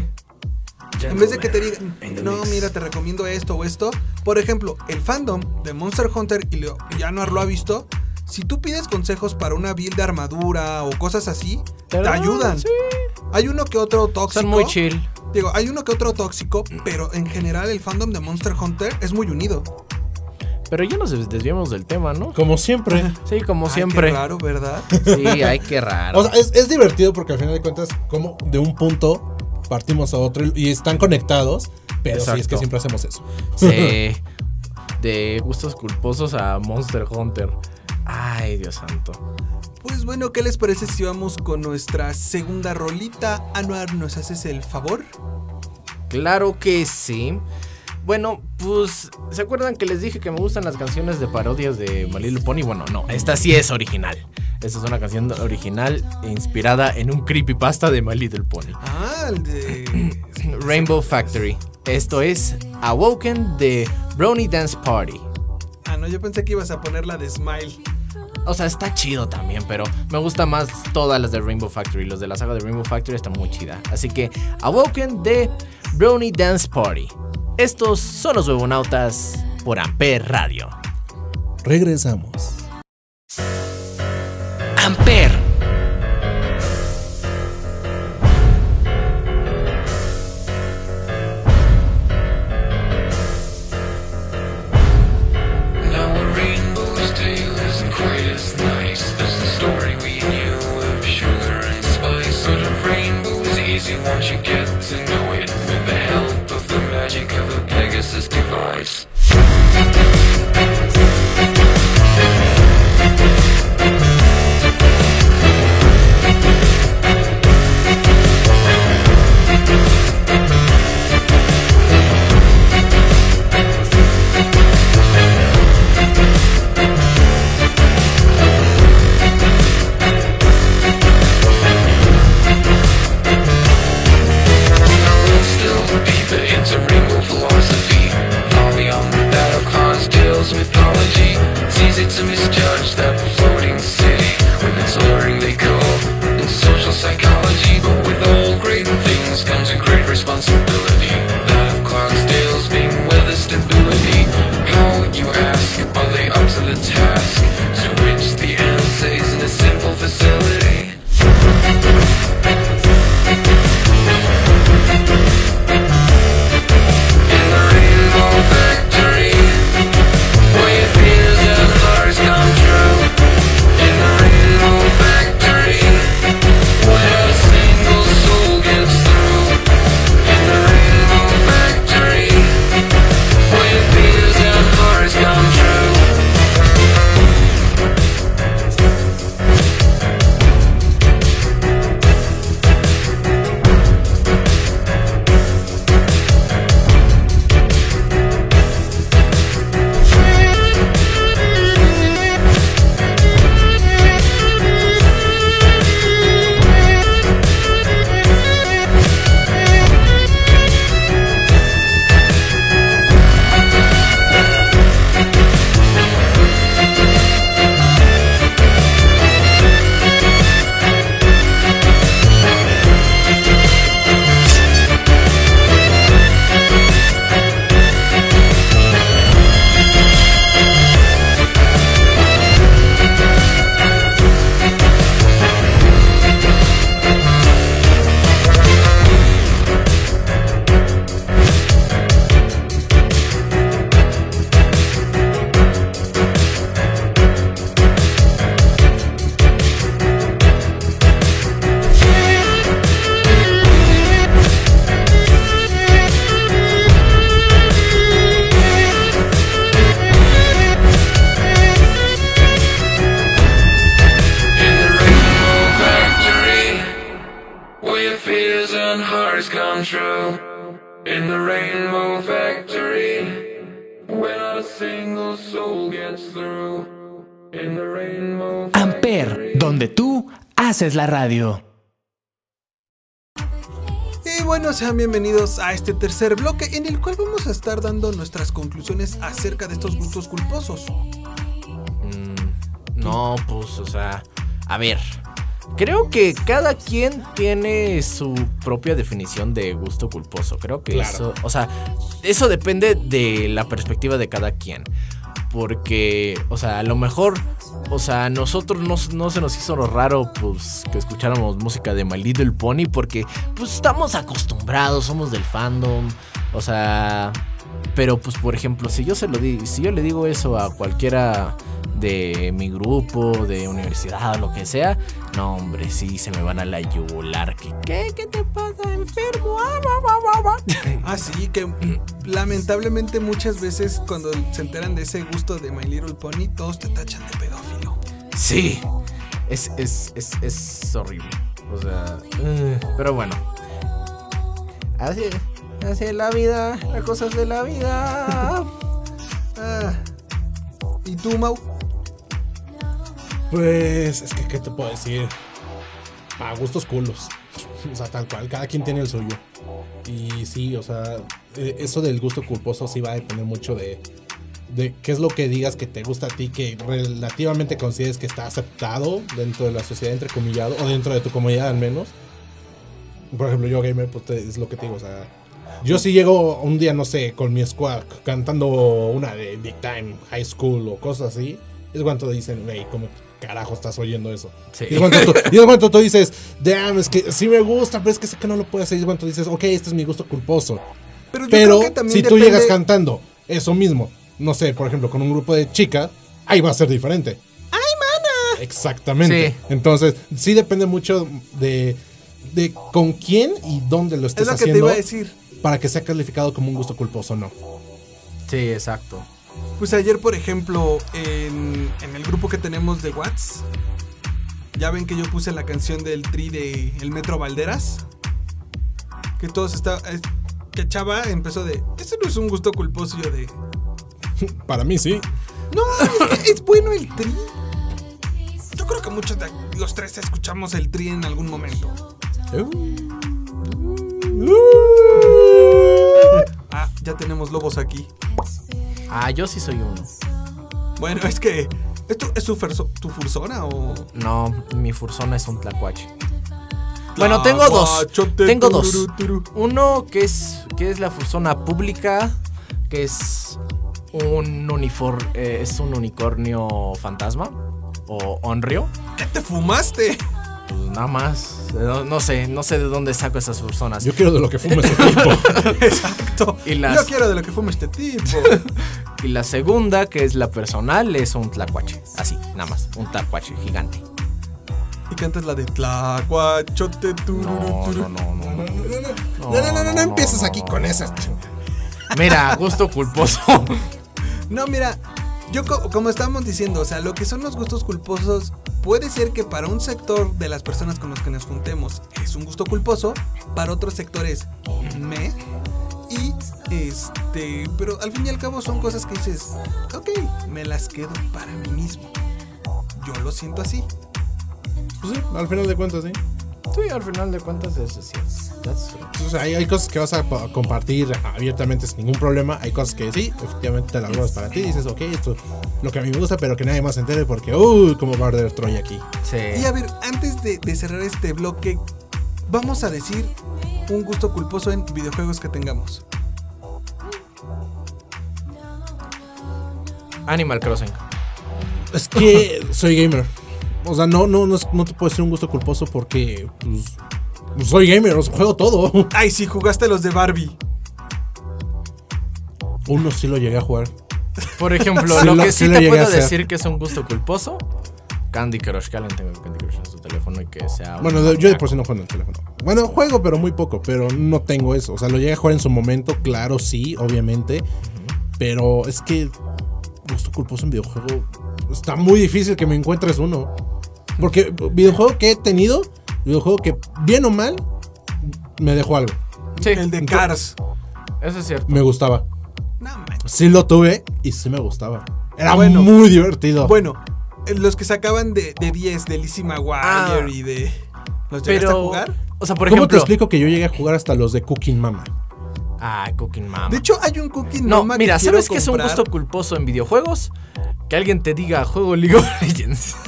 En vez de que te digan, no, mira, te recomiendo esto o esto. Por ejemplo, el fandom de Monster Hunter, y lo- ya no lo ha visto, si tú pides consejos para una build de armadura o cosas así, te, dan, ayudan. sí. Hay uno que otro tóxico. Son muy chill. Digo, hay uno que otro tóxico, pero en general el fandom de Monster Hunter es muy unido. Pero ya nos desviamos del tema, ¿no? Como siempre. Sí, como Ay, siempre. Qué raro, ¿verdad? Sí, ay, qué raro. O sea, es, es divertido porque al final de cuentas, como de un punto partimos a otro y, están conectados, pero sí es Exacto. que siempre hacemos eso. Sí. De gustos culposos a Monster Hunter. Ay, Dios santo. Pues bueno, ¿qué les parece si vamos con nuestra segunda rolita? Anuar, ¿nos haces el favor? Claro que sí. Bueno, pues, ¿se acuerdan que les dije que me gustan las canciones de parodias de My Little Pony? Bueno, no, esta sí es original. Esta es una canción original inspirada en un creepypasta de My Little Pony. Ah, el de. Rainbow Factory. Esto es Awoken de Brownie Dance Party. Ah, no, yo pensé que ibas a poner la de Smile. O sea, está chido también, pero me gusta más todas las de Rainbow Factory. Los de la saga de Rainbow Factory están muy chida. Así que Awoken de Brownie Dance Party. Estos son los huevonautas por Amper Radio. Regresamos. Amper. Now a rainbow's la radio. Y bueno, sean bienvenidos a este tercer bloque en el cual vamos a estar dando nuestras conclusiones acerca de estos gustos culposos. Mm, no, pues, o sea, a ver. Creo que cada quien tiene su propia definición de gusto culposo. Creo que Claro. eso, o sea, eso depende de la perspectiva de cada quien. Porque, o sea, a lo mejor, o sea, a nosotros no, no se nos hizo lo raro, pues, que escucháramos música de My Little Pony, porque, pues, estamos acostumbrados, somos del fandom, o sea, pero, pues, por ejemplo, si yo se lo di, si yo le digo eso a cualquiera de mi grupo, de universidad, lo que sea, no, hombre, sí, se me van a la yugular, que, ¿qué? ¿Qué te pasa, enfermo? Ah, bah, bah, bah, bah. Así que lamentablemente muchas veces cuando se enteran de ese gusto de My Little Pony, todos te tachan de pedófilo. Sí, es, es, es, es horrible. O sea, eh, pero bueno. Así, así es la vida, las cosas de la vida. Ah. ¿Y tú, Mau? Pues, es que, ¿qué te puedo decir? A gustos culos. O sea, tal cual, cada quien tiene el suyo. Y sí, o sea, eh, eso del gusto culposo sí va a depender mucho de, de qué es lo que digas que te gusta a ti, que relativamente consideres que está aceptado dentro de la sociedad, entre comillado, o dentro de tu comunidad al menos. Por ejemplo, yo gamer, pues es lo que te digo, o sea, yo si llego un día, no sé, con mi squad cantando una de Big Time, High School o cosas así, es cuando dicen, wey, ¿cómo carajo estás oyendo eso? Sí. Y es cuando tú, y es cuando tú dices, damn, es que sí me gusta, pero es que sé que no lo puedo hacer. Y es cuando tú dices, ok, este es mi gusto culposo. Pero, yo Pero creo que también si tú depende- llegas cantando eso mismo, no sé, por ejemplo, con un grupo de chicas, ahí va a ser diferente. ¡Ay, mana! Exactamente. Sí. Entonces, sí depende mucho de, de con quién y dónde lo estés Es lo que te haciendo iba a decir. para que sea calificado como un gusto culposo o no. Sí, exacto. Pues ayer, por ejemplo, en, en el grupo que tenemos de Watts, ya ven que yo puse la canción del tri de El Metro Valderas. Que todos estaban. Que Chava empezó de. Ese no es un gusto culposo. Yo de. Para mí sí. No, es que es bueno el tri. Yo creo que muchos de los tres escuchamos el tri en algún momento. Ah, ya tenemos lobos aquí. Ah, yo sí soy uno. Bueno, es que. ¿Esto es tu, ferso- tu fursona o.? No, mi fursona es un tlacuache. Bueno, tengo dos. Tengo dos. Uno que es que es la fursona pública, que es un eh, es un unicornio fantasma o onryo. ¿Qué te fumaste? Pues nada más. No, no sé, no sé de dónde saco esas fursonas. Yo quiero de lo que fume ese tipo. Exacto. Y las- Yo quiero de lo que fume este tipo. Y la segunda, que es la personal, es un tlacuache. Así, nada más. Un tlacuache gigante. y cantas la de Tlacuachote, tururú, No, no, no, no. no. No, no, no, no, no empieces aquí con esas. Mira, gusto culposo. No, mira, yo co- como estábamos diciendo, o sea, lo que son los gustos culposos puede ser que para un sector de las personas con los que nos juntemos es un gusto culposo, para otros sectores me y este, pero al fin y al cabo son cosas que dices, ok, me las quedo para mí mismo. Yo lo siento así. Pues sí, al final de cuentas, sí. Sí, al final de cuentas es así. Hay, hay cosas que vas a pa- compartir abiertamente sin ningún problema. Hay cosas que sí, efectivamente te las guardas para ti. Dices, ok, esto es lo que a mí me gusta, pero que nadie más se entere porque, uy, cómo va a arder Troya aquí. Y Sí. a ver, antes de, de cerrar este bloque, vamos a decir un gusto culposo en videojuegos que tengamos. Animal Crossing. Es que soy gamer. O sea, no, no, no, es- no te puedo decir un gusto culposo porque, pues, pues, soy gamer, o sea, juego todo. Ay, sí, jugaste los de Barbie. Uno sí lo llegué a jugar. Por ejemplo, Sí lo lo- que sí sí lo te puedo decir que es un gusto culposo. Candy Crush, que alguien tenga Candy Crush en su teléfono y que sea. un Bueno, yo de por sí no juego en el teléfono. Bueno, juego, pero muy poco, pero no tengo eso. O sea, lo llegué a jugar en su momento, claro, sí, obviamente. Pero es que gusto culposo en videojuego está muy difícil que me encuentres uno. Porque videojuego que he tenido, videojuego que bien o mal me dejó algo. Sí, El de Cars. eso es cierto. Me gustaba. No, man. Sí lo tuve y sí me gustaba. Era Bueno. muy divertido. Bueno, eh, los que sacaban de, de 10, de Lizzie McGuire Ah. y de. ¿Los llegaste a jugar? O sea, por ¿Cómo te explico que yo llegué a jugar hasta los de Cooking Mama? Ah, Cooking Mama. De hecho, hay un cookie no, Mama mira, que ¿sabes qué es un gusto culposo en videojuegos? Que alguien te diga juego League of Legends.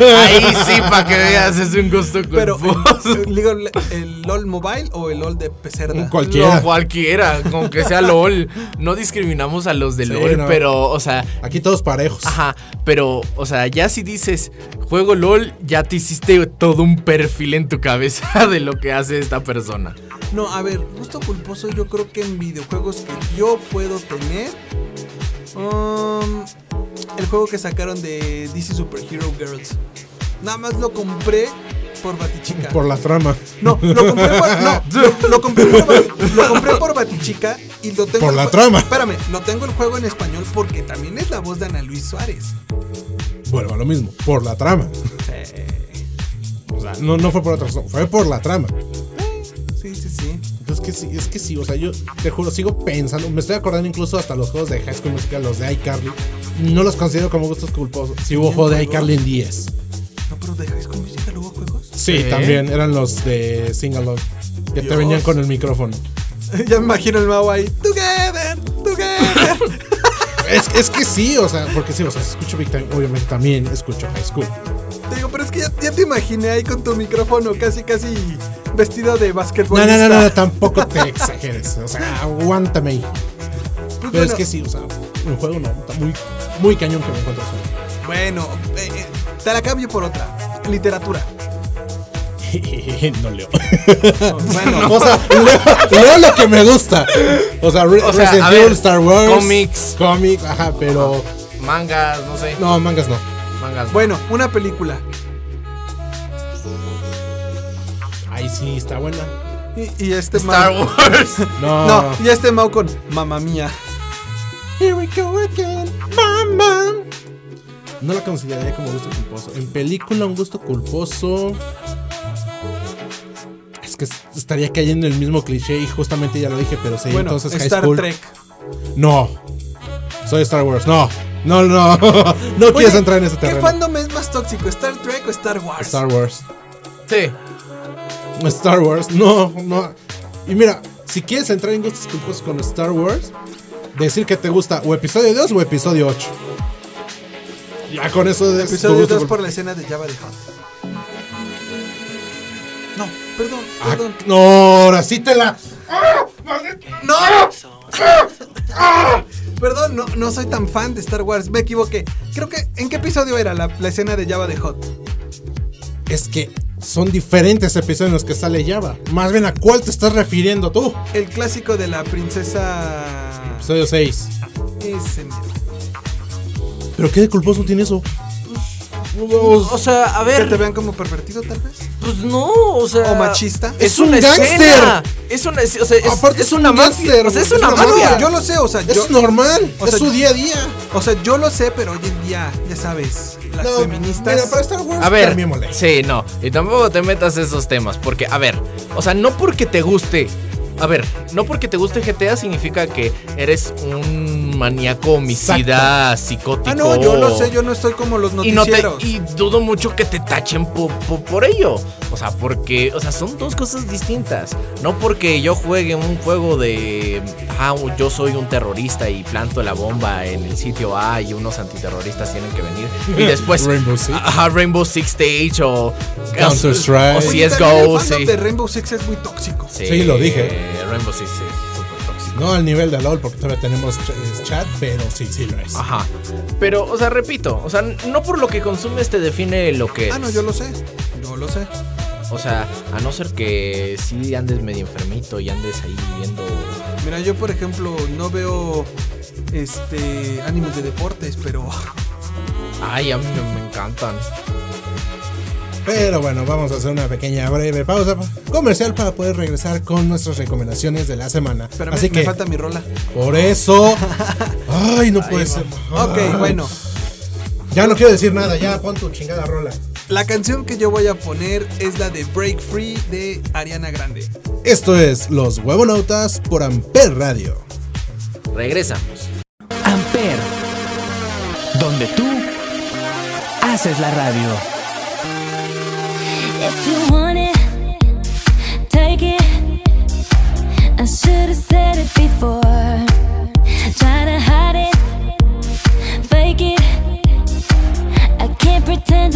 Ahí sí, para que veas, es un gusto Pero, culposo. eh, digo, ¿el LOL Mobile o el LOL de Pecerda? Cualquiera. No, cualquiera, con que sea LOL. No discriminamos a los de Sí, LOL, no. pero, o sea, Aquí todos parejos. ajá, pero, o sea, ya si dices juego LOL, ya te hiciste todo un perfil en tu cabeza de lo que hace esta persona. No, a ver, gusto culposo yo creo que en videojuegos que yo puedo tener... um, el juego que sacaron de DC Super Hero Girls. Nada más lo compré por Batichica. Por la trama. No, lo compré por, no, lo, lo compré por, lo compré por Batichica y lo tengo... Por la trama. Espérame, lo tengo el juego en español porque también es la voz de Ana Luis Suárez. Vuelvo a lo mismo. Por la trama. O sea, no, no fue por otra razón. Fue por la trama. Sí, sí, sí. Es que sí, es que sí, o sea, yo te juro, sigo pensando, me estoy acordando incluso hasta los juegos de High School Musical, los de iCarly, no los considero como gustos culposos. Si hubo juego de iCarly en 10. No, pero de High School Musical hubo juegos. Sí, también, eran los de Singalong, que te Dios. venían con el micrófono. ya me imagino el Mau ahí. Together, together. Es, es que sí, o sea, porque sí, o sea, si escucho Big Time, obviamente también escucho High School. Te digo, pero es que ya, ya te imaginé ahí con tu micrófono casi, casi vestido de No, basquetbolista. no, no, no, tampoco te exageres, o sea, aguántame ahí. Pues Pero bueno, es que sí, o sea, un juego no, está muy, muy cañón que me encuentro solo. Bueno, eh, eh, te la cambio por otra. Literatura. no leo. Bueno, O sea, leo, leo lo que me gusta. O sea, O sea, Resident Evil, Star Wars. cómics. Cómics, ajá, pero. Mangas, no sé. No, mangas no. Mangas. no. bueno, una película. Ahí sí, está buena. Y, y este Star Mau- Wars. No. No, y este Mau con Mamma Mía. Here we go again, mama. No la consideraría como gusto culposo. En película, un gusto culposo. Es que es- estaría cayendo en el mismo cliché y justamente ya lo dije, pero sí, Bueno, entonces High Star School. Trek. No. Soy Star Wars. No. No, no. no Oye, quieres entrar en ese ¿Qué terreno. fandom es más tóxico, Star Trek o Star Wars? Star Wars. Sí. Star Wars, no, no. Y mira, si quieres entrar en gustos culposos con Star Wars, decir que te gusta o episodio 2 o episodio 8. Ya con eso de Episodio 2 por la escena de Java de Hutt. No, perdón, perdón. Ah, No, ahora sí te la. ¡No! Perdón, no, no soy tan fan de Star Wars. Me equivoqué. Creo que. ¿En qué episodio era la, la escena de Java de Hot? Es que son diferentes episodios en los que sale Java. Más bien, ¿a cuál te estás refiriendo tú? El clásico de la princesa. Episodio 6. Ese mero. ¿Pero qué de culposo tiene eso? O sea, a Que te ver. vean como pervertido, tal vez. Pues no, o sea. O machista. Es, Es un escena. Es una. es- O sea, es, Aparte es es una un mafia. gángster, O sea, es una es mafia. Yo lo sé, o sea, yo, Es normal, o es sea, su día a día. o sea, yo lo sé, pero hoy en día, ya sabes, las No, feministas. Mira, para Star Wars, A ver, sí, no, y tampoco te metas esos temas, porque, a ver, o sea, no porque te guste, a ver, no porque te guste GTA significa que eres un maníaco homicida psicótico. Ah, no, yo lo sé, yo no estoy como los y no te, noticieros. y dudo mucho que te tachen po- po- por ello. O sea, porque, o sea, son dos cosas distintas. No porque yo juegue un juego de, ah, yo soy un terrorista y planto la bomba en el sitio A y unos antiterroristas tienen que venir. Y después, Rainbow Six. Ajá, Rainbow Six Stage o Counter-Strike. O Oye, CSGO, el sí. de Rainbow Six es muy tóxico. Sí, lo dije. Rainbow Six tóxico. No al nivel de LOL, porque todavía tenemos ch- chat, pero sí, sí lo es. Ajá. Pero, o sea, repito, o sea, no por lo que consumes te define lo que Ah, no, yo lo sé. Yo lo sé. O sea, a no ser que sí andes medio enfermito y andes ahí viendo. Mira, yo por ejemplo no veo este animes de deportes, pero Ay, a mí me encantan. Pero bueno, vamos a hacer una pequeña breve pausa comercial para poder regresar con nuestras recomendaciones de la semana. pero Así me, que me falta mi rola. por eso. Ay, no puede ser. Ok, Ay. bueno. Ya no quiero decir nada, ya pon tu chingada rola. La canción que yo voy a poner es la de Break Free de Ariana Grande. Esto es Los Huevonautas por Amper Radio. Regresamos. Amper, donde tú haces la radio. If you want it, take it. I should have said it before. Try to hide it, fake it. I can't pretend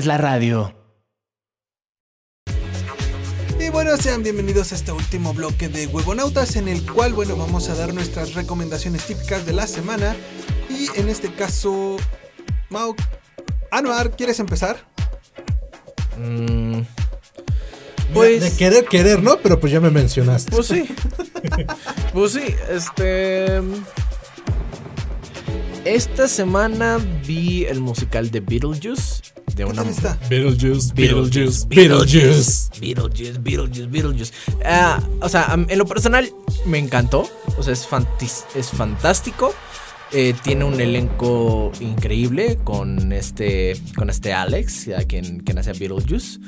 haces la radio. Y bueno, sean bienvenidos a este último bloque de Huevonautas en el cual, bueno, vamos a dar nuestras recomendaciones típicas de la semana. Y en este caso, Mau, Anuar, ¿quieres empezar? Mm. Pues- De querer, querer, ¿no? Pero pues ya me mencionaste. pues sí. pues sí, este. Esta semana vi el musical de Beetlejuice. De ¿Qué una está? Beetlejuice, Beetlejuice, Beetlejuice. Beetlejuice, Beetlejuice, Beetlejuice. Ah, o sea, en lo personal me encantó. O sea, es, fantis- es fantástico. Eh, tiene un elenco increíble con este, con este Alex, a quien, quien hace Beetlejuice.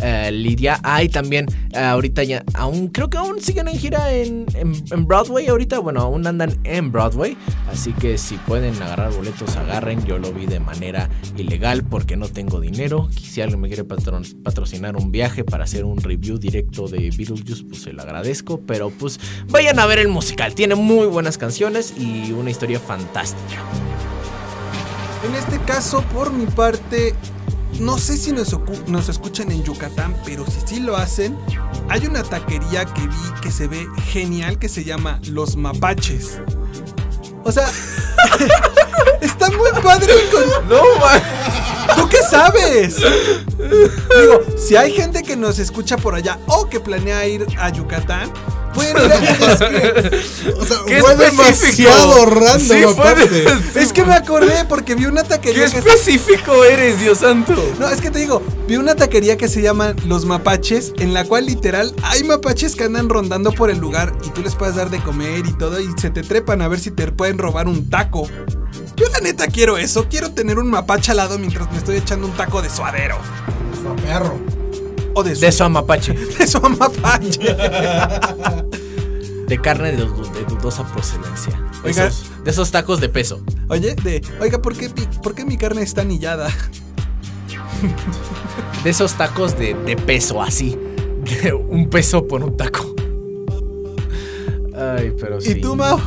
Eh, Lidia. Ah, y también eh, ahorita ya, aún creo que aún siguen en gira en, en- en Broadway ahorita. Bueno, aún andan en Broadway. Así que si pueden agarrar boletos, agarren. Yo lo vi de manera ilegal porque no tengo dinero. Si alguien me quiere patrocinar un viaje para hacer un review directo de Beetlejuice, pues se lo agradezco. Pero pues vayan a ver el musical. Tiene muy buenas canciones y una historia fantástica. En este caso, por mi parte, no sé si nos escuchan en Yucatán, pero si sí lo hacen, hay una taquería que vi que se ve genial que se llama Los Mapaches. O sea, está muy padre. Con... No, ¿Tú qué sabes? Digo, si hay gente que nos escucha por allá o que planea ir a Yucatán, a... O sea, Qué fue demasiado random Sí, fue aparte. de- Es que me acordé porque vi una ¡Qué taquería que... específico eres, Dios santo! No, es que te digo, vi una taquería que se llama Los Mapaches, en la cual literal hay mapaches que andan rondando por el lugar y tú les puedes dar de comer y todo y se te trepan a ver si te pueden robar un taco. Yo la neta quiero eso, quiero tener un mapache al lado mientras me estoy echando un taco de suadero. No, perro. O de, su, De su de su mapache. De carne de, du- de dudosa procedencia. De Oiga. esos, de esos tacos de peso. Oye, de, oiga, ¿por qué, mi- ¿por qué mi carne está anillada? De esos tacos de, de peso, así. De un peso por un taco. Ay, pero sí. ¿Y tú, Mau?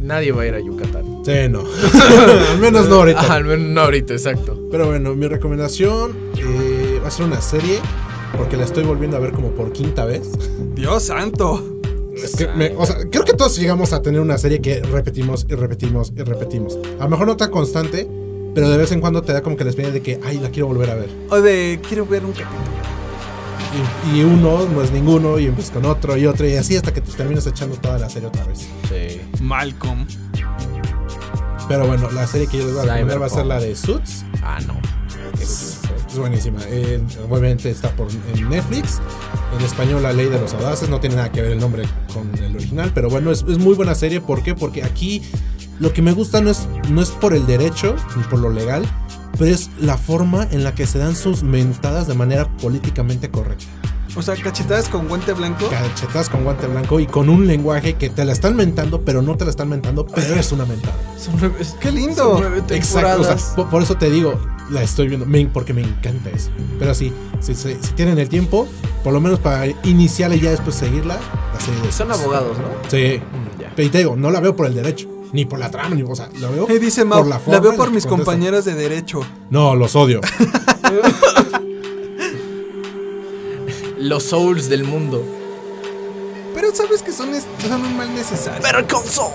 Nadie va a ir a Yucatán. Sí, no. Al menos no ahorita. Ajá, al menos no ahorita, exacto. Pero bueno, mi recomendación va a ser una serie. Porque la estoy volviendo a ver como por quinta vez. Dios santo. Es que me- o sea, creo que todos llegamos a tener una serie que repetimos y repetimos y repetimos. A lo mejor no tan constante, pero de vez en cuando te da como que la espina de que, ay, la quiero volver a ver. O de, quiero ver un capítulo. Y, y uno no es ninguno, y empiezas con otro y otro, y así hasta que te terminas echando toda la serie otra vez. Sí. Malcolm. Pero bueno, la serie que yo les voy a recomendar va a ser la de Suits. Ah, no. Es, buenísima. Eh, obviamente está por, en Netflix. En español, La Ley de los Audaces. No tiene nada que ver el nombre con el original. Pero bueno, es, es muy buena serie. ¿Por qué? Porque aquí lo que me gusta no es, no es por el derecho ni por lo legal. Pero es la forma en la que se dan sus mentadas de manera políticamente correcta. O sea, cachetadas con guante blanco. Cachetas con guante blanco y con un lenguaje que te la están mentando, pero no te la están mentando, pero es una mentada. Son nueve, ¡Qué lindo! son nueve Exacto, o sea, temporadas. po- por, eso te digo, la estoy viendo, me- porque me encanta eso. Pero sí, si, si- si tienen el tiempo, por lo menos para iniciarla y ya después seguirla, la serie de Son abogados, ¿no? Sí. Mm, ya. Pero te digo, no la veo por el derecho, ni por la trama, ni o sea, la veo Eh, dice Mau, por la, la forma veo en por mis contestan. compañeros de derecho. No, los odio. Los souls del mundo. Pero sabes que son, son un mal necesario. Better Call Saul.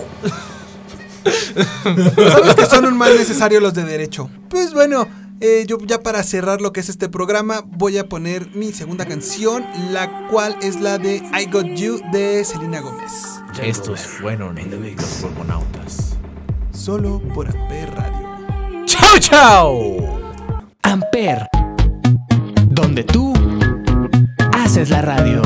Sabes que son un mal necesario los de derecho. Pues bueno, eh, yo ya para cerrar lo que es este programa, voy a poner mi segunda canción, la cual es la de I Got You de Selena Gómez. Estos fueron los huevonautas. Solo por Amper Radio. ¡Chao, chao! Amper, donde tú haces la radio.